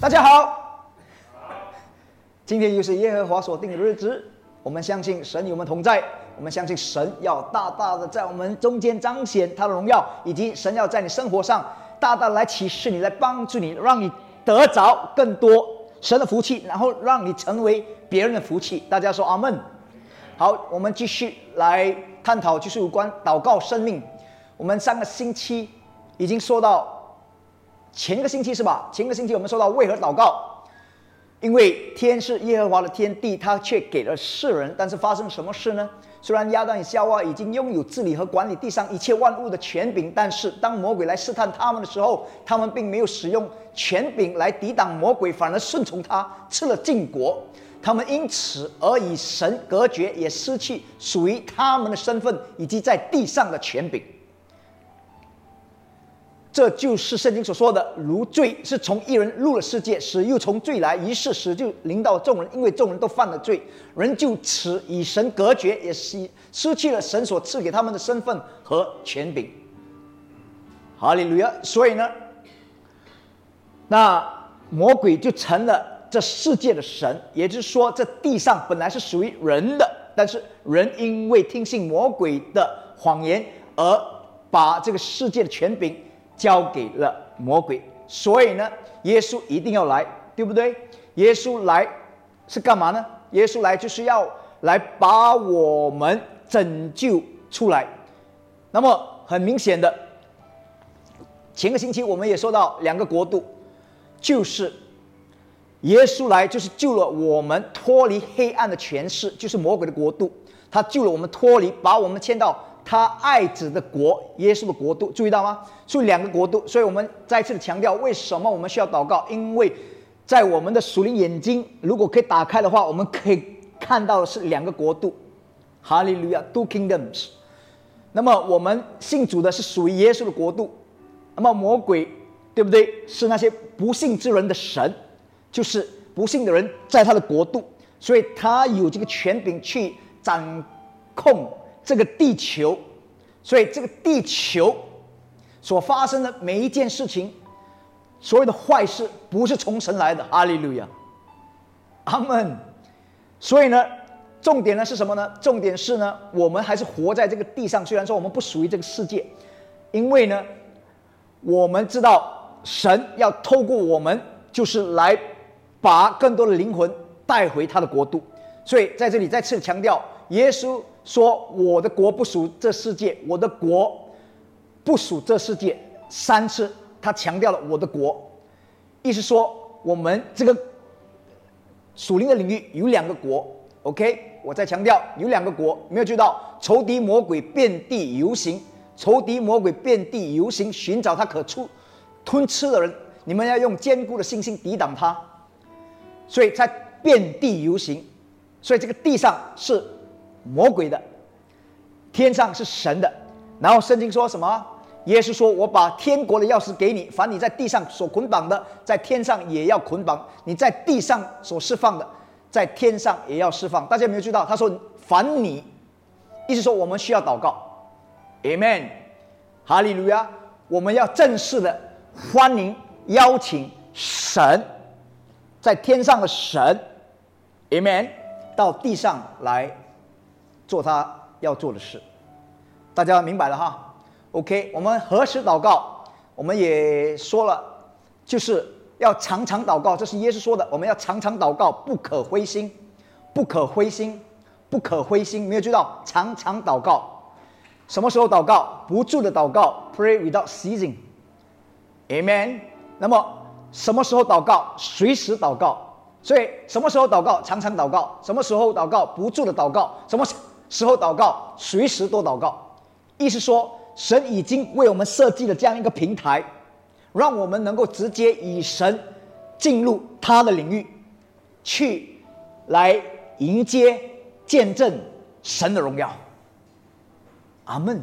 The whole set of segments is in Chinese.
大家好，今天又是耶和华所定的日子。我们相信神与我们同在，我们相信神要大大的在我们中间彰显他的荣耀，以及神要在你生活上大大来启示你，来帮助你，让你得着更多神的福气，然后让你成为别人的福气。大家说阿门。好，我们继续来探讨，就是有关祷告生命。我们上个星期已经说到。前个星期是吧？前个星期我们说到为何祷告？因为天是耶和华的天地，他却给了世人。但是发生什么事呢？虽然亚当与夏娃已经拥有治理和管理地上一切万物的权柄，但是当魔鬼来试探他们的时候，他们并没有使用权柄来抵挡魔鬼，反而顺从他，吃了禁果。他们因此而与神隔绝，也失去属于他们的身份以及在地上的权柄。这就是圣经所说的，如罪是从一人入了世界，死又从罪来，于是死就临到众人，因为众人都犯了罪，人就此与神隔绝，也失失去了神所赐给他们的身份和权柄。哈利路亚！所以呢，那魔鬼就成了这世界的神，也就是说，这地上本来是属于人的，但是人因为听信魔鬼的谎言，而把这个世界的权柄。交给了魔鬼，所以呢，耶稣一定要来，对不对？耶稣来是干嘛呢？耶稣来就是要来把我们拯救出来。那么很明显的，前个星期我们也说到两个国度，就是耶稣来就是救了我们脱离黑暗的权势，就是魔鬼的国度，他救了我们脱离，把我们迁到。他爱子的国，耶稣的国度，注意到吗？注意两个国度，所以我们再次的强调，为什么我们需要祷告？因为在我们的属灵眼睛，如果可以打开的话，我们可以看到的是两个国度，哈利路亚，two kingdoms。那么我们信主的是属于耶稣的国度，那么魔鬼，对不对？是那些不信之人的神，就是不信的人在他的国度，所以他有这个权柄去掌控。这个地球，所以这个地球所发生的每一件事情，所有的坏事不是从神来的。阿利路亚，阿门。所以呢，重点呢是什么呢？重点是呢，我们还是活在这个地上。虽然说我们不属于这个世界，因为呢，我们知道神要透过我们，就是来把更多的灵魂带回他的国度。所以在这里再次强调，耶稣。说我的国不属这世界，我的国不属这世界。三次，他强调了我的国，意思说我们这个属灵的领域有两个国。OK，我再强调有两个国，没有注意到仇敌魔鬼遍地游行，仇敌魔鬼遍地游行，寻找他可出吞吃的人。你们要用坚固的信心抵挡他，所以在遍地游行，所以这个地上是。魔鬼的，天上是神的。然后圣经说什么？耶稣说：“我把天国的钥匙给你，凡你在地上所捆绑的，在天上也要捆绑；你在地上所释放的，在天上也要释放。”大家有没有知道？他说：“凡你，意思说我们需要祷告。”Amen，哈利路亚！我们要正式的欢迎邀请神，在天上的神，Amen，到地上来。做他要做的事，大家明白了哈？OK，我们何时祷告？我们也说了，就是要常常祷告，这是耶稣说的。我们要常常祷告，不可灰心，不可灰心，不可灰心。没有知道常常祷告，什么时候祷告？不住的祷告，Pray without ceasing，Amen。那么什么时候祷告？随时祷告。所以什么时候祷告？常常祷告。什么时候祷告？不住的祷告。什么？时候祷告，随时都祷告，意思说，神已经为我们设计了这样一个平台，让我们能够直接以神进入他的领域，去来迎接见证神的荣耀。阿门。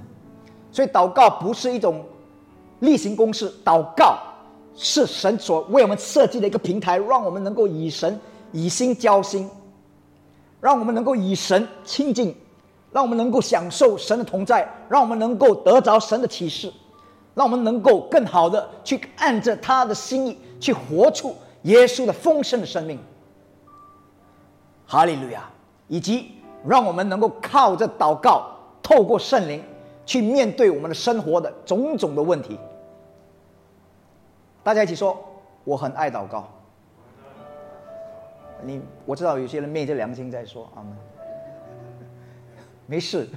所以祷告不是一种例行公事，祷告是神所为我们设计的一个平台，让我们能够与神以心交心，让我们能够与神亲近。让我们能够享受神的同在，让我们能够得着神的启示，让我们能够更好的去按着他的心意去活出耶稣的丰盛的生命。哈利路亚！以及让我们能够靠着祷告，透过圣灵去面对我们的生活的种种的问题。大家一起说：“我很爱祷告。”你我知道有些人昧着良心在说：“阿门。”没事，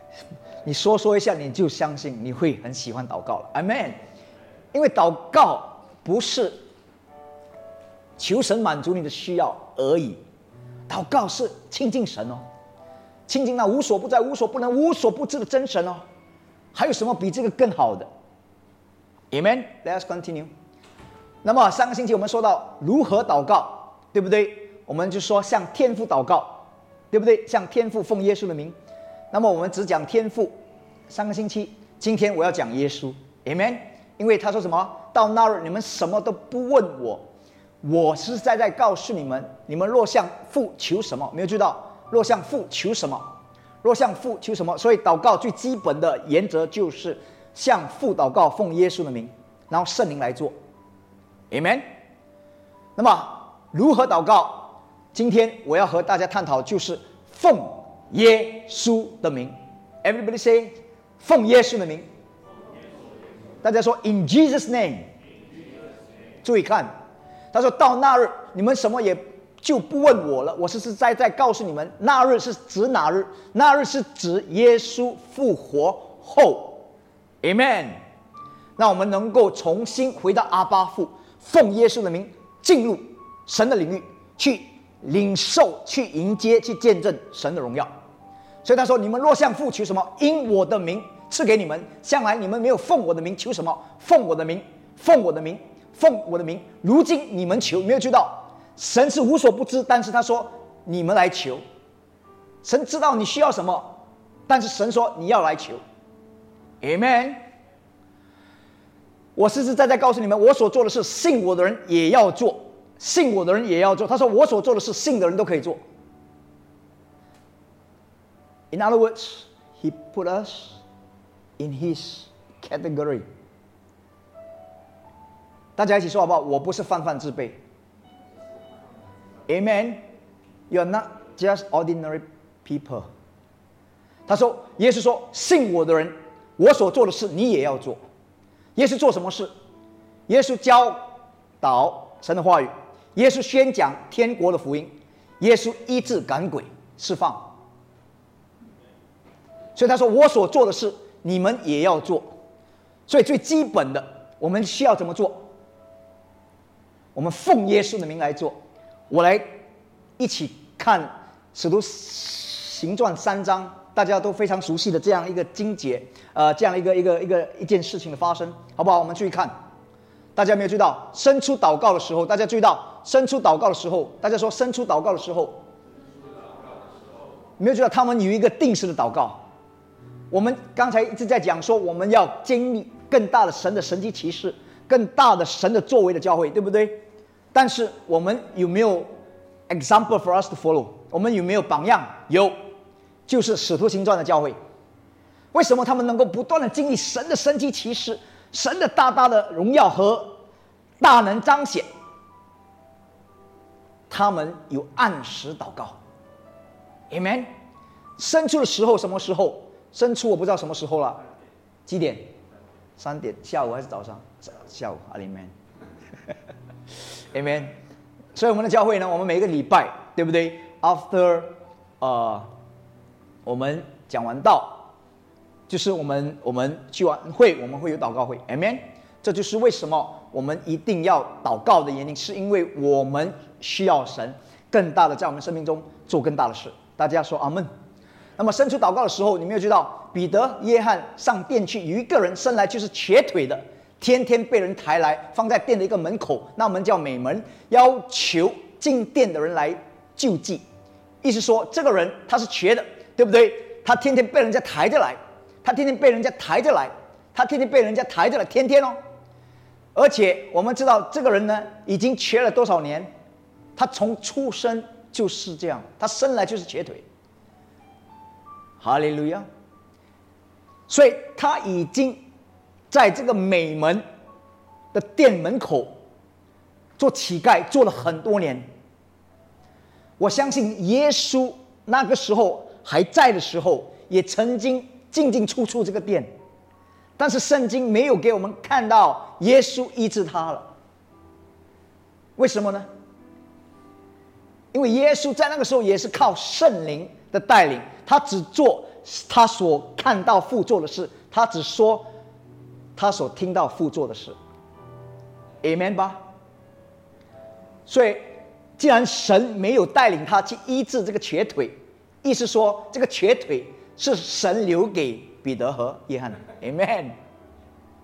你说说一下，你就相信你会很喜欢祷告了。阿门。因为祷告不是求神满足你的需要而已。祷告是亲近神哦，亲近那无所不在、无所不能、无所不知的真神哦。还有什么比这个更好的？Amen. Let's continue. 那么上个星期我们说到如何祷告，对不对？我们就说向天父祷告，对不对？向天父奉耶稣的名。那么我们只讲天父。上个星期，今天我要讲耶稣。Amen. 因为他说什么？到那日你们什么都不问我。我实实在在告诉你们，你们若向父求什么，没有知道？若向父求什么？若向父求什么？所以祷告最基本的原则就是向父祷告，奉耶稣的名，然后圣灵来做，Amen。那么如何祷告？今天我要和大家探讨就是奉耶稣的名。Everybody say，奉耶稣的名。大家说 In Jesus' name。注意看。他说到那日，你们什么也就不问我了。我实实在在告诉你们，那日是指哪日？那日是指耶稣复活后，Amen。让我们能够重新回到阿巴父，奉耶稣的名进入神的领域，去领受、去迎接、去见证神的荣耀。所以他说：你们若向父求什么，因我的名赐给你们。向来你们没有奉我的名求什么，奉我的名，奉我的名。奉我的名，如今你们求，没有知道神是无所不知，但是他说你们来求，神知道你需要什么，但是神说你要来求，Amen。我实实在在告诉你们，我所做的事，信我的人也要做，信我的人也要做。他说我所做的事，信的人都可以做。In other words, He put us in His category. 大家一起说好不好？我不是泛泛之辈。Amen. You are not just ordinary people. 他说：“耶稣说，信我的人，我所做的事，你也要做。耶稣做什么事？耶稣教导神的话语，耶稣宣讲天国的福音，耶稣医治赶鬼释放。所以他说，我所做的事，你们也要做。所以最基本的，我们需要怎么做？”我们奉耶稣的名来做，我来一起看《使徒行传》三章，大家都非常熟悉的这样一个经节，呃，这样一个一个一个一件事情的发生，好不好？我们注意看，大家没有注意到，伸出祷告的时候，大家注意到，伸出祷告的时候，大家说伸出祷告的时候，没有注意到他们有一个定时的祷告。我们刚才一直在讲说，我们要经历更大的神的神迹奇事，更大的神的作为的教会，对不对？但是我们有没有 example for us to follow？我们有没有榜样？有，就是使徒行传的教会。为什么他们能够不断的经历神的神奇奇事，神的大大的荣耀和大能彰显？他们有按时祷告，Amen。生出的时候什么时候？生出我不知道什么时候了，几点？三点？下午还是早上？下午，Amen。Amen。所以我们的教会呢，我们每一个礼拜，对不对？After，呃，我们讲完道，就是我们我们聚完会，我们会有祷告会。Amen。这就是为什么我们一定要祷告的原因，是因为我们需要神更大的在我们生命中做更大的事。大家说阿门。那么伸出祷告的时候，你没有知道彼得、约翰上殿去，有一个人生来就是瘸腿的。天天被人抬来放在店的一个门口，那门叫美门，要求进店的人来救济。意思说，这个人他是瘸的，对不对？他天天被人家抬着来，他天天被人家抬着来，他天天被人家抬着来，天天哦。而且我们知道，这个人呢，已经瘸了多少年？他从出生就是这样，他生来就是瘸腿。哈利路亚。所以他已经在这个美门的店门口做乞丐做了很多年。我相信耶稣那个时候还在的时候，也曾经进进出出这个店，但是圣经没有给我们看到耶稣医治他了。为什么呢？因为耶稣在那个时候也是靠圣灵的带领，他只做他所看到父做的事，他只说他所听到父做的事。Amen 吧。所以。既然神没有带领他去医治这个瘸腿，意思说这个瘸腿是神留给彼得和约翰。Amen。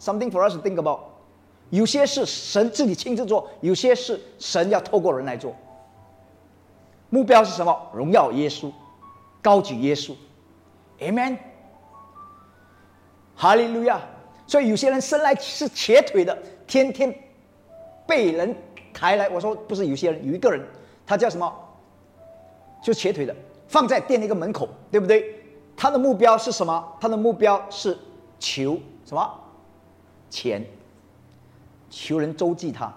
Something for us think about。有些是神自己亲自做，有些是神要透过人来做。目标是什么？荣耀耶稣，高举耶稣。Amen。哈利路亚。所以有些人生来是瘸腿的，天天被人。抬来，我说不是有些人有一个人，他叫什么？就瘸腿的，放在店的一个门口，对不对？他的目标是什么？他的目标是求什么？钱，求人周济他。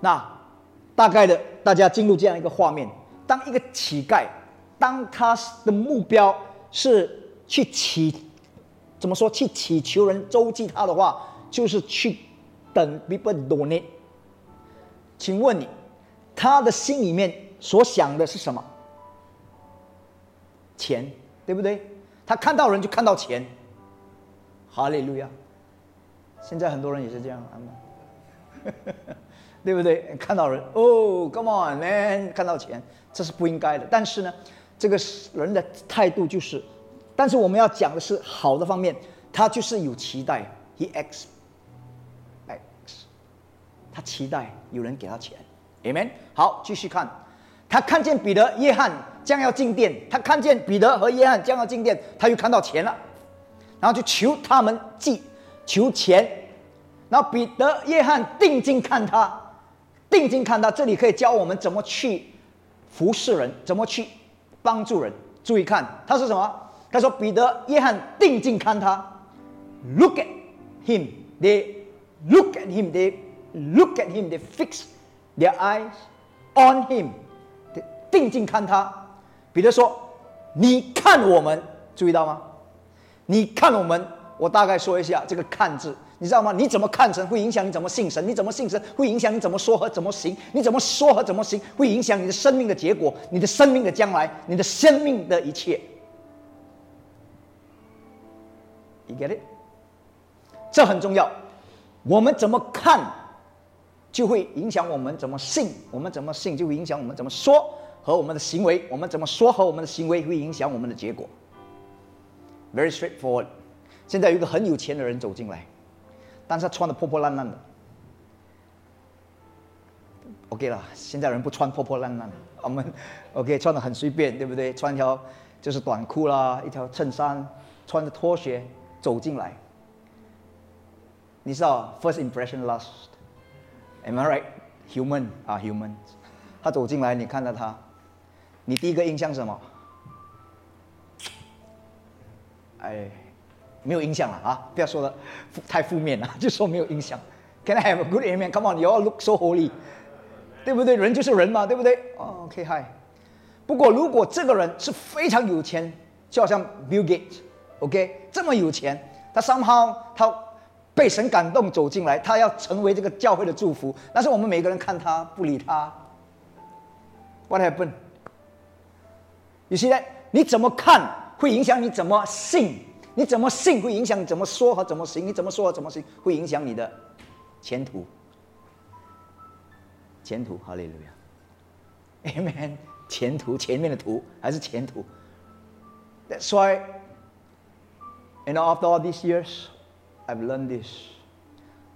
那大概的，大家进入这样一个画面：当一个乞丐，当他的目标是去乞，怎么说？去乞求人周济他的话，就是去。等 people donate，请问你，他的心里面所想的是什么？钱，对不对？他看到人就看到钱。哈利路亚！现在很多人也是这样，对不对？看到人，哦，Come on man，看到钱，这是不应该的。但是呢，这个人的态度就是，但是我们要讲的是好的方面，他就是有期待，he ex。他期待有人给他钱，Amen。好，继续看，他看见彼得、约翰将要进店，他看见彼得和约翰将要进店，他又看到钱了，然后就求他们寄求钱，然后彼得、约翰定睛看他，定睛看他，这里可以教我们怎么去服侍人，怎么去帮助人。注意看，他是什么？他说彼得、约翰定睛看他，Look at him, they look at him, they Look at him, they fix their eyes on him，定睛看他。彼得说：“你看我们，注意到吗？你看我们。我大概说一下这个‘看’字，你知道吗？你怎么看神，会影响你怎么信神；你怎么信神，会影响你怎么说和怎么行；你怎么说和怎么行，会影响你的生命的结果，你的生命的将来，你的生命的一切。You get it？这很重要。我们怎么看？”就会影响我们怎么信，我们怎么信就会影响我们怎么说和我们的行为，我们怎么说和我们的行为会影响我们的结果。Very straightforward。现在有一个很有钱的人走进来，但是他穿的破破烂烂的。OK 了，现在人不穿破破烂烂，我们 OK 穿的很随便，对不对？穿一条就是短裤啦，一条衬衫，穿着拖鞋走进来。你知道，first impression last。Am I right? Human 啊，human。他走进来，你看到他，你第一个印象是什么？哎，没有印象了啊！不要说的太负面了，就说没有印象。Can I have a good image? Come on, you all look so holy，对不对？人就是人嘛，对不对？OK，Hi。不过如果这个人是非常有钱，就好像 Bill Gates，OK，这么有钱，他 somehow 他。被神感动走进来，他要成为这个教会的祝福。但是我们每个人看他不理他。What happened？有些人你怎么看会影响你怎么信？你怎么信会影响你怎么说和怎么行？你怎么说和怎么行会影响你的前途？前途，哈利路亚，Amen。前途，前面的途还是前途？That's why，you know after all these years。I've learned this.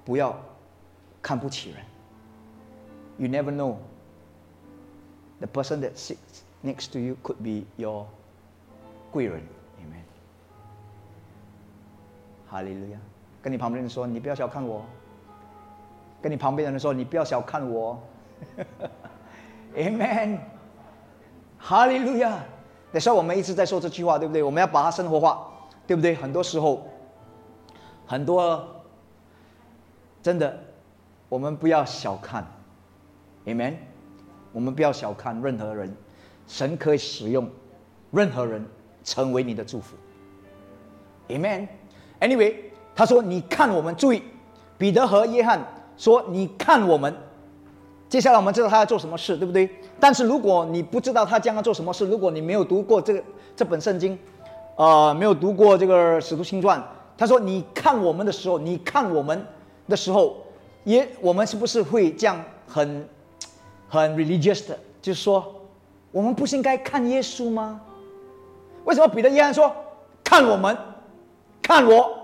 不要看不起人。You never know. The person that sits next to you could be your 贵人。Amen. 哈利路亚。跟你旁边人说，你不要小看我。跟你旁边的人说，你不要小看我。Amen. 哈利路亚。那时候我们一直在说这句话，对不对？我们要把它生活化，对不对？很多时候，很多真的，我们不要小看，Amen。我们不要小看任何人，神可以使用任何人成为你的祝福，Amen。Anyway，他说：“你看我们，注意，彼得和约翰说：‘你看我们。’接下来我们知道他要做什么事，对不对？但是如果你不知道他将要做什么事，如果你没有读过这个这本圣经，呃，没有读过这个使徒行传，他说：‘你看我们的时候，你看我们的时候，也我们是不是会这样很？’”很 religious 的，就是说，我们不是应该看耶稣吗？为什么彼得约翰说看我们，看我，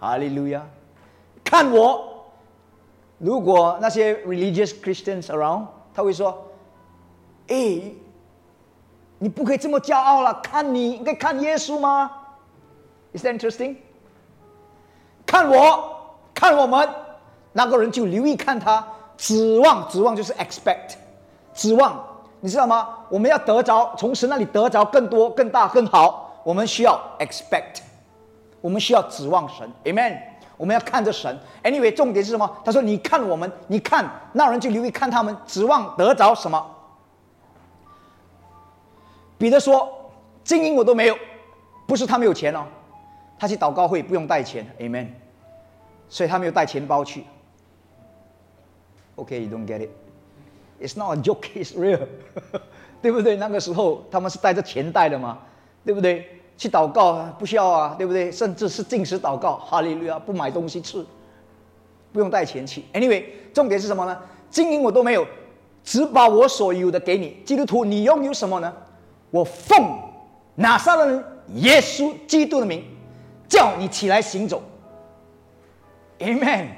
哈利路亚，看我。如果那些 religious Christians around，他会说：“哎，你不可以这么骄傲了，看你应该看耶稣吗？”Is that interesting？看我，看我们，那个人就留意看他。指望，指望就是 expect，指望，你知道吗？我们要得着从神那里得着更多、更大、更好，我们需要 expect，我们需要指望神，amen。我们要看着神。Anyway，重点是什么？他说：“你看我们，你看那人就留意看他们，指望得着什么？”彼得说：“金银我都没有，不是他没有钱哦，他去祷告会不用带钱，amen。所以他没有带钱包去。” OK，you don't get it. It's not a joke, it's real. 对不对？那个时候他们是带着钱带的嘛，对不对？去祷告不需要啊，对不对？甚至是进食祷告，哈利路亚，不买东西吃，不用带钱去。Anyway，重点是什么呢？金银我都没有，只把我所有的给你。基督徒，你拥有什么呢？我奉拿撒勒人耶稣基督的名，叫你起来行走。Amen。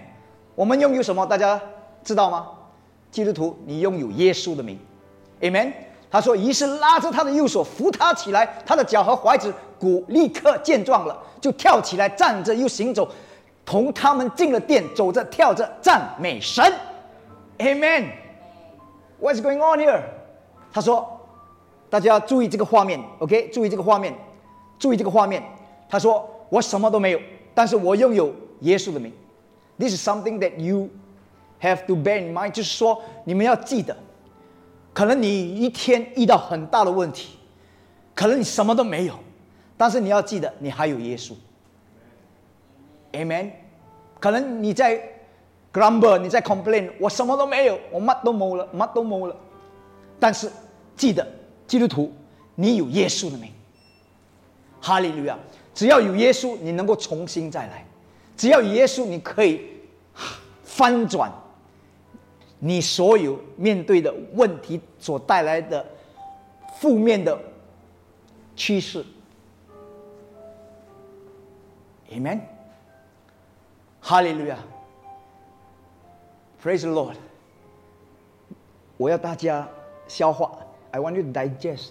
我们拥有什么？大家？知道吗？基督徒，你拥有耶稣的名，Amen。他说，于是拉着他的右手扶他起来，他的脚和踝子骨立刻健壮了，就跳起来，站着又行走，同他们进了殿，走着跳着赞美神，Amen。What's going on here？他说，大家要注意这个画面，OK？注意这个画面，注意这个画面。他说，我什么都没有，但是我拥有耶稣的名。This is something that you Have to bear in mind，就是说，你们要记得，可能你一天遇到很大的问题，可能你什么都没有，但是你要记得，你还有耶稣。Amen。可能你在 grumble，你在 complain，我什么都没有，我乜都没了，乜都没了。但是记得，基督徒，你有耶稣的名。哈利路亚！只要有耶稣，你能够重新再来；只要有耶稣，你可以翻转。你所有面对的问题所带来的负面的趋势，Amen，哈利路亚，Praise the Lord。我要大家消化，I want you to digest。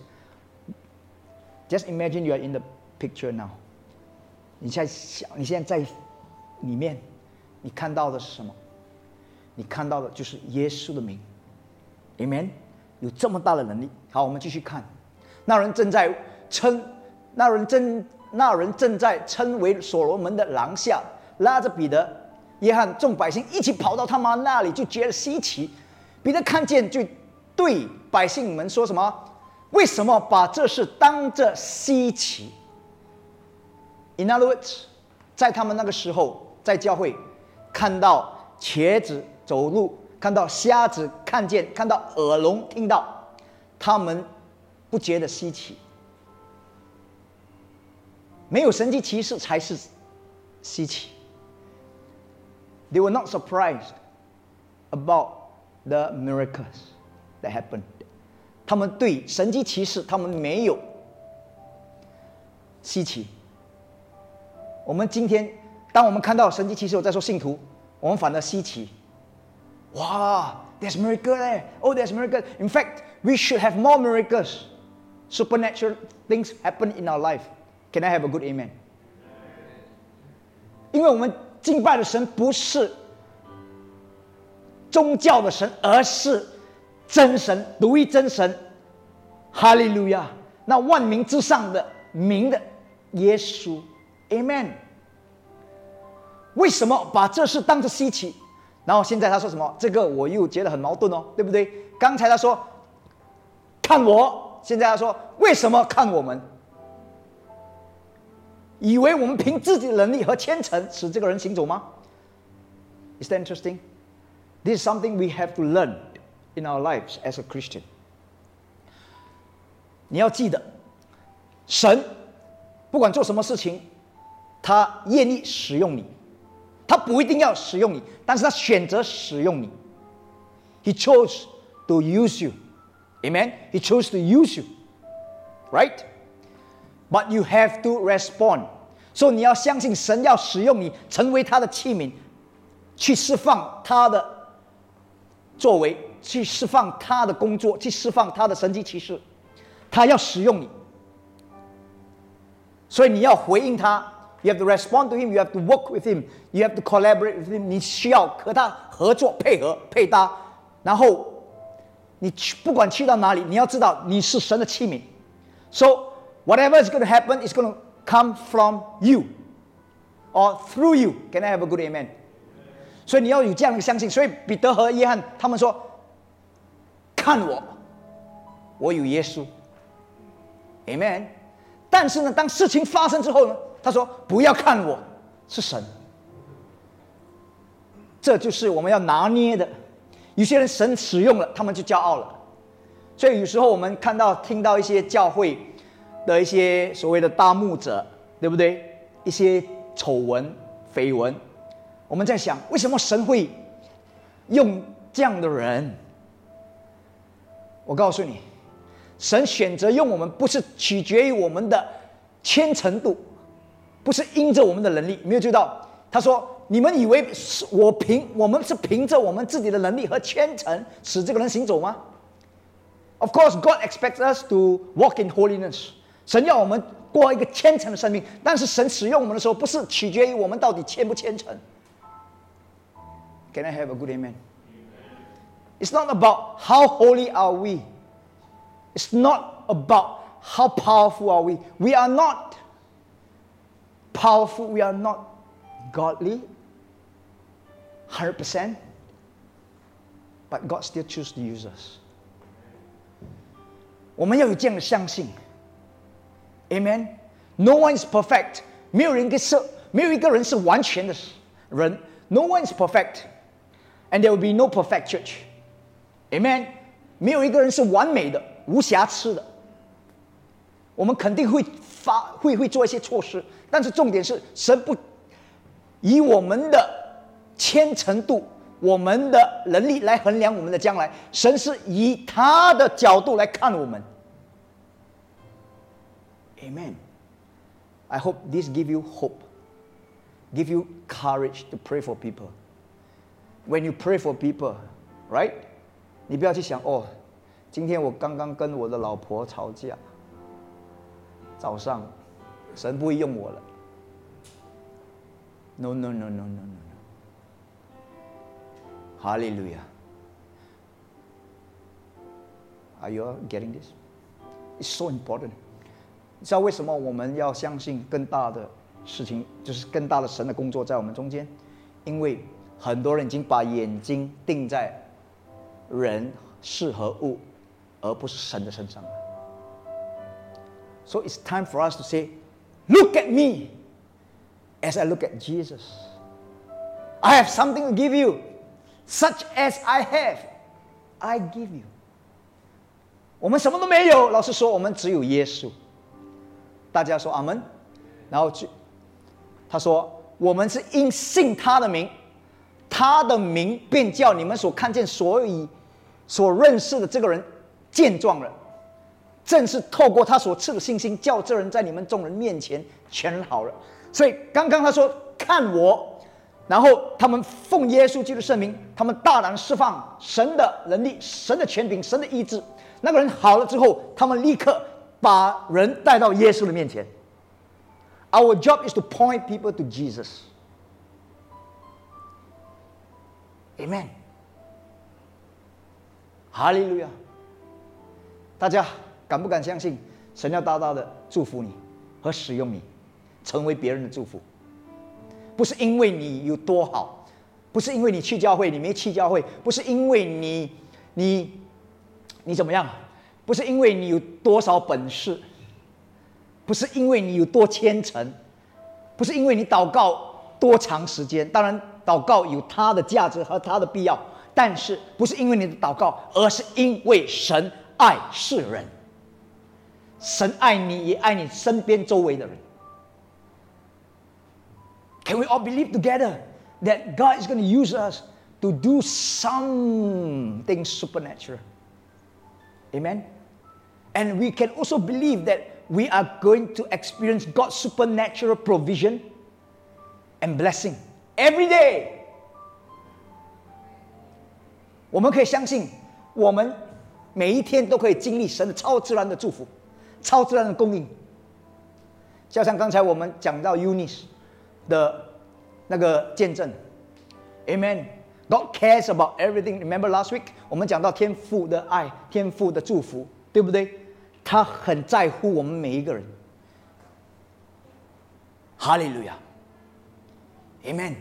Just imagine you are in the picture now。你现在想，你现在在里面，你看到的是什么？你看到的就是耶稣的名，Amen，有这么大的能力。好，我们继续看，那人正在称，那人正那人正在称为所罗门的廊下，拉着彼得、约翰众百姓一起跑到他妈那里，就觉得稀奇。彼得看见，就对百姓们说什么？为什么把这事当着稀奇？In other words，在他们那个时候，在教会看到茄子。走路看到瞎子看见，看到耳聋听到，他们不觉得稀奇。没有神迹奇事才是稀奇。They were not surprised about the miracles that happened。他们对神迹奇事，他们没有稀奇。我们今天，当我们看到神迹奇事，我在说信徒，我们反而稀奇。哇 there's miracle there. Oh, there's miracle. In fact, we should have more miracles. Supernatural things happen in our life. Can I have a good amen? 因为我们敬拜的神不是宗教的神，而是真神，独一真神。哈利路亚！那万民之上的名的耶稣，Amen。为什么把这事当作稀奇？然后现在他说什么？这个我又觉得很矛盾哦，对不对？刚才他说看我，现在他说为什么看我们？以为我们凭自己的能力和虔诚使这个人行走吗？Is that interesting? This is something we have to learn in our lives as a Christian. 你要记得，神不管做什么事情，他愿意使用你，他不一定要使用你，但是他选择使用你。He chose to use you, Amen. He chose to use you, right? But you have to respond. 所以你要相信神要使用你，成为他的器皿，去释放他的作为，去释放他的工作，去释放他的神迹奇事。他要使用你，所以你要回应他。You have to respond to him. You have to work with him. You have to collaborate with him. 你需要和他合作、配合、配搭。然后你去不管去到哪里，你要知道你是神的器皿。So whatever is going to happen is going to come from you or through you. Can I have a good amen? 所以你要有这样的相信。所以彼得和约翰他们说：“看我，我有耶稣。” Amen。但是呢，当事情发生之后呢，他说：“不要看我，是神。”这就是我们要拿捏的。有些人神使用了，他们就骄傲了。所以有时候我们看到、听到一些教会的一些所谓的大牧者，对不对？一些丑闻、绯闻，我们在想，为什么神会用这样的人？我告诉你。神选择用我们，不是取决于我们的虔诚度，不是因着我们的能力。没有注意到，他说：“你们以为是我凭我们是凭着我们自己的能力和虔诚使这个人行走吗？”Of course, God expects us to walk in holiness。神要我们过一个虔诚的生命，但是神使用我们的时候，不是取决于我们到底虔不虔诚。Can I have a good amen? It's not about how holy are we. It's not about how powerful are we. We are not powerful. We are not godly. 100%. But God still chooses to use us. 我们要有这样的相信，Amen。No one is perfect，没有人是没有一个人是完全的人。No one is perfect，and there will be no perfect church。Amen。没有一个人是完美的。无瑕疵的，我们肯定会 发会会做一些措施，但是重点是神不以我们的虔诚度、我们的能力来衡量我们的将来，神是以他的角度来看我们。Amen. I hope this give you hope, give you courage to pray for people. When you pray for people, right? 你不要去想哦。今天我刚刚跟我的老婆吵架，早上，神不会用我了。No no no no no no no。哈利路亚。Are you getting this? It's so important。你知道为什么我们要相信更大的事情，就是更大的神的工作在我们中间？因为很多人已经把眼睛定在人事和物。而不是神的身上了。So it's time for us to say, Look at me as I look at Jesus. I have something to give you, such as I have, I give you. 我们什么都没有，老师说我们只有耶稣。大家说阿门。然后就他说我们是因信他的名，他的名便叫你们所看见、所以所认识的这个人健壮了，正是透过他所赐的信心，叫这人在你们众人面前全好了。所以刚刚他说看我，然后他们奉耶稣基督圣名，他们大胆释放神的能力、神的权柄、神的意志。那个人好了之后，他们立刻把人带到耶稣的面前。Our job is to point people to Jesus. Amen. 哈利路亚。大家敢不敢相信神要大大的祝福你和使用你，成为别人的祝福？不是因为你有多好，不是因为你去教会，你没去教会，不是因为你你你怎么样，不是因为你有多少本事，不是因为你有多虔诚，不是因为你祷告多长时间。当然，祷告有它的价值和它的必要，但是不是因为你的祷告，而是因为神爱世人，神爱你也爱你身边周围的人。Can we all believe together that God is going to use us to do something supernatural? Amen? And we can also believe that we are going to experience God's supernatural provision and blessing every day. 我们可以相信，我们每一天都可以经历神的超自然的祝福、 超自然的供应。就像刚才我们讲到 unice 的那个见证，Amen。God cares about everything. Remember last week 我们讲到天父的爱、天父的祝福，对不对？他很在乎我们每一个人。哈利路亚，Amen。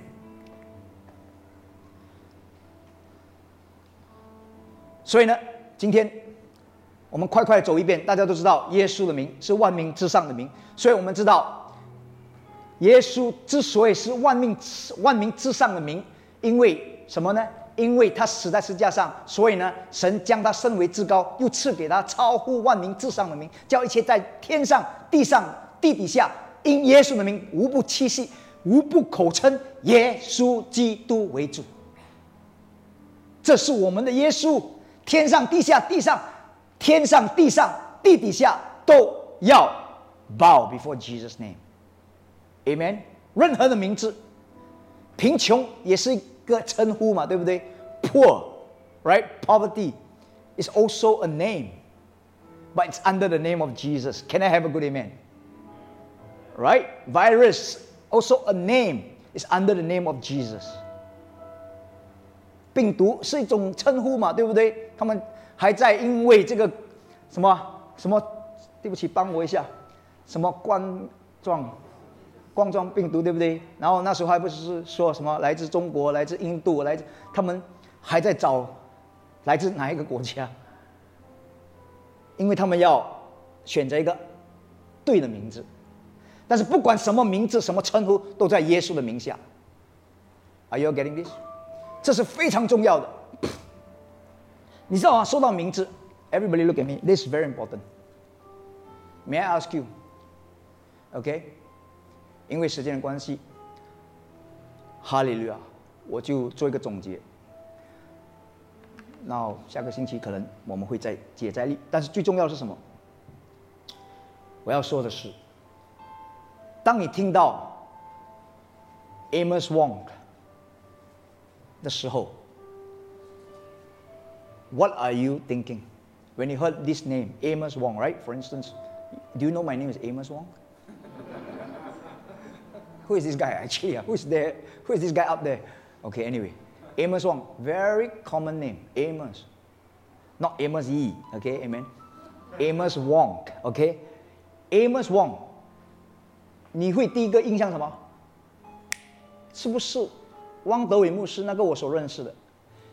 所以呢，今天我们快快走一遍，大家都知道耶稣的名是万名之上的名，所以我们知道。耶稣之所以是万民万民之上的名，因为什么呢？因为他死在十字架上，所以呢，神将他升为至高，又赐给他超乎万民之上的名，叫一切在天上、地上、地底下，因耶稣的名，无不屈膝，无不口称耶稣基督为主。这是我们的耶稣，天上地下地上，天上地上地底下都要 bow before Jesus' name。Amen。任何的名字，贫穷也是一个称呼嘛，对不对？Poor，right？Poverty is also a name, but it's under the name of Jesus. Can I have a good amen? Right? Virus also a name is under the name of Jesus. 病毒是一种称呼嘛，对不对？他们 还在因为这个什么什么，对不起，帮我一下，什么冠状。冠状病毒对不对？然后那时候还不是说什么来自中国、来自印度、来自他们还在找来自哪一个国家？因为他们要选择一个对的名字。但是不管什么名字、什么称呼，都在耶稣的名下。Are you getting this？这是非常重要的。你知道吗？说到名字，Everybody look at me. This is very important. May I ask you? OK. 因为时间的关系，哈利路亚，我就做一个总结。那下个星期可能我们会再接再厉，但是最重要的是什么？我要说的是，当你听到 Amos Wong 的时候 ，What are you thinking when you heard this name, Amos Wong? Right? For instance, do you know my name is Amos Wong? Who is this guy actually? Who's there? Who is this guy up there? Okay, anyway. Amos Wong, very common name. Amos. Not Amos Yi, okay, amen? Amos Wong, okay? Amos Wong，你会第一个印象什么？是不是汪德伟牧师那个我所认识的？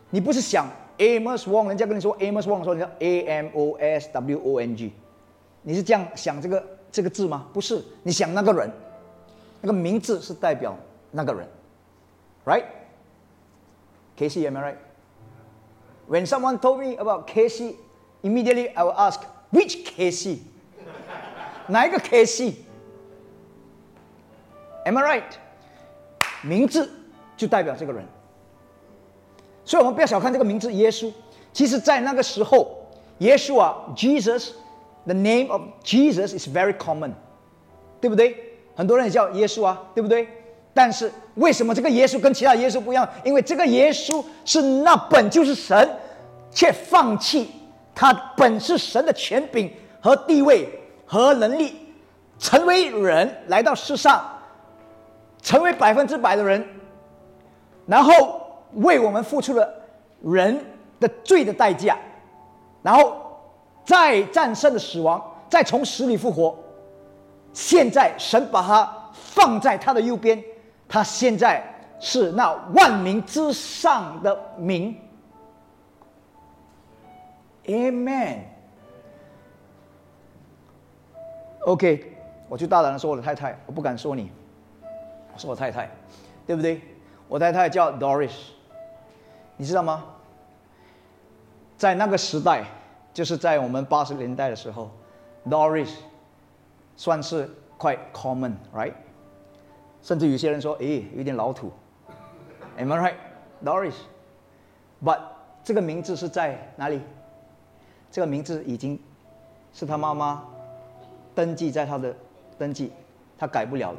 你不是想 Amos Wong，人家跟你说 Amos Wong，说你叫 A M O S W O N G，你是这样想这个这个字吗？不是，你想那个人。那个名字是代表那个人，right？Casey, am I right? When someone told me about Casey, immediately I will ask, which Casey? 哪一个 Casey？Am I right？名字就代表这个人， 所以我们不要小看这个名字耶稣。其实，在那个时候，耶稣啊，Jesus，the name of Jesus is very common，对不对？很多人也叫耶稣啊，对不对？但是为什么这个耶稣跟其他耶稣不一样？因为这个耶稣是那本就是神，却放弃他本是神的权柄和地位和能力，成为人来到世上，成为百分之百的人，然后为我们付出了人的罪的代价，然后再战胜了死亡，再从死里复活。现在神把他放在他的右边，他现在是那万民之上的名。Amen。OK，我就大胆的说我的太太，我不敢说你，我说我太太，对不对？我太太叫 Doris，你知道吗？在那个时代，就是在我们八十年代的时候，Doris 算是 quite common，right？甚至有些人说，诶，有点老土，Am I right？Doris，but 这个名字是在哪里？这个名字已经是他妈妈登记在他的登记，他改不了，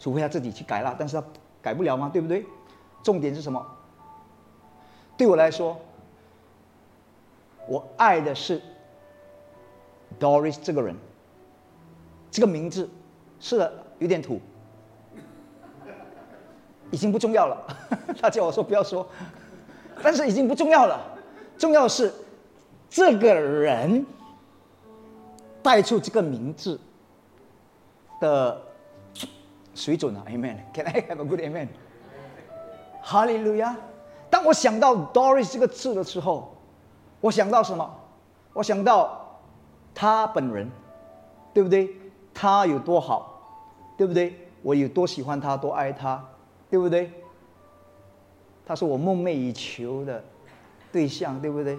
除非他自己去改了，但是他改不了吗？对不对？重点是什么？对我来说，我爱的是 Doris 这个人，这个名字是的，有点土，已经不重要了。他叫我说不要说，但是已经不重要了，重要是。这个人带出这个名字的水准啊，Amen！Can I have a good amen？Hallelujah！当我想到 Doris 这个字的时候，我想到什么？我想到他本人，对不对？他有多好，对不对？我有多喜欢他，多爱他，对不对？他是我梦寐以求的对象，对不对？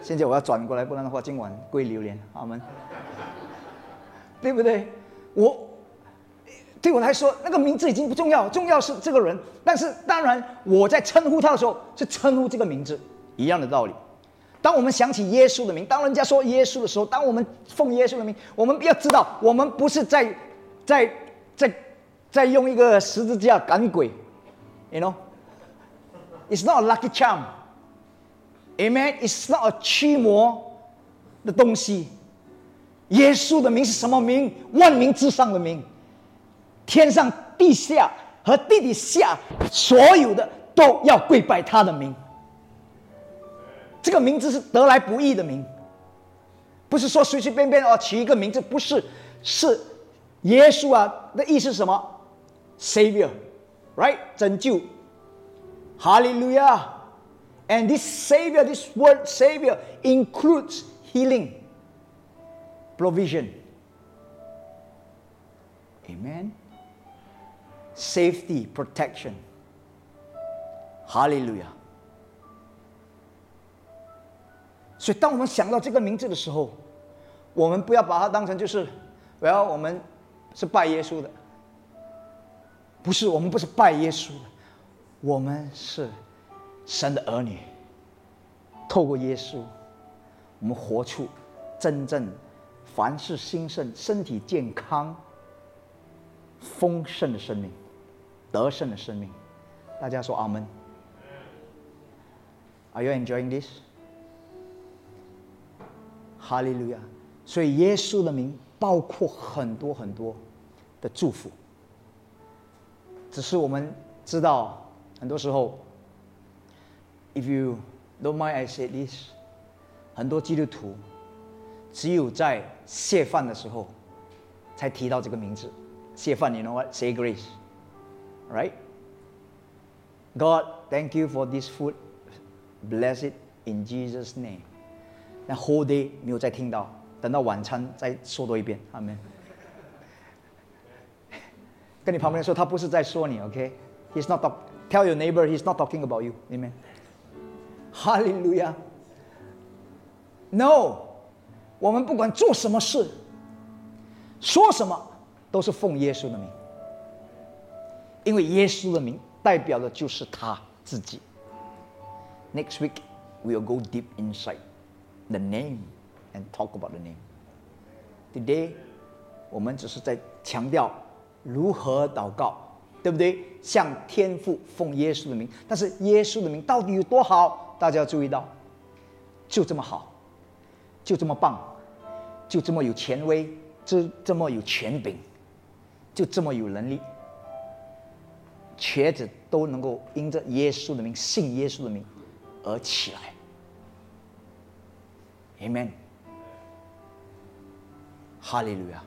现在我要转过来，不然的话今晚归榴莲，阿门，对不对？我对我来说，那个名字已经不重要，重要是这个人。但是当然，我在称呼他的时候，是称呼这个名字一样的道理。当我们想起耶稣的名，当人家说耶稣的时候，当我们奉耶稣的名，我们要知道，我们不是在在在在用一个十字架赶鬼，you know，it's not a lucky charm。Amen. It's not a 驱魔的东西。耶稣的名是什么名？万名之上的名，天上地下和地底下所有的都要跪拜他的名。这个名字是得来不易的名，不是说随随便便哦起一个名字，不是，是耶稣啊的意思是什么？Savior，right？拯救，哈利路亚。And this Savior, this world Savior includes healing, provision. Amen. Safety, protection. Hallelujah. 所以，当我们想到这个名字的时候，我们不要把它当成就是，我要我们是拜耶稣的，不是，我们不是拜耶稣的，我们是。神的儿女，透过耶稣，我们活出真正凡事兴盛、身体健康、丰盛的生命、得胜的生命。大家说阿门。Are you enjoying this？哈利路亚！所以耶稣的名包括很多很多的祝福，只是我们知道，很多时候。If you don't mind, I say this，很多基督徒只有在谢饭的时候才提到这个名字。谢饭，you know what? Say grace, right? God, thank you for this food. Bless it in Jesus' name. 那 whole day 没有再听到，等到晚餐再说多一遍。阿门。跟你旁边说，他不是在说你，OK？He's not talk. Tell your neighbor he's not talking about you. Amen. 哈利路亚！No，我们不管做什么事、说什么，都是奉耶稣的名， 因为耶稣的名代表的就是他自己。Next week we'll go deep inside the name and talk about the name. Today，我们只是在强调如何祷告，对不对？向天父奉耶稣的名，但是耶稣的名到底有多好？大家要注意到，就这么好，就这么棒，就这么有权威，这这么有权柄，就这么有能力，瘸子都能够因着耶稣的名，信耶稣的名而起来。Amen。哈利路亚。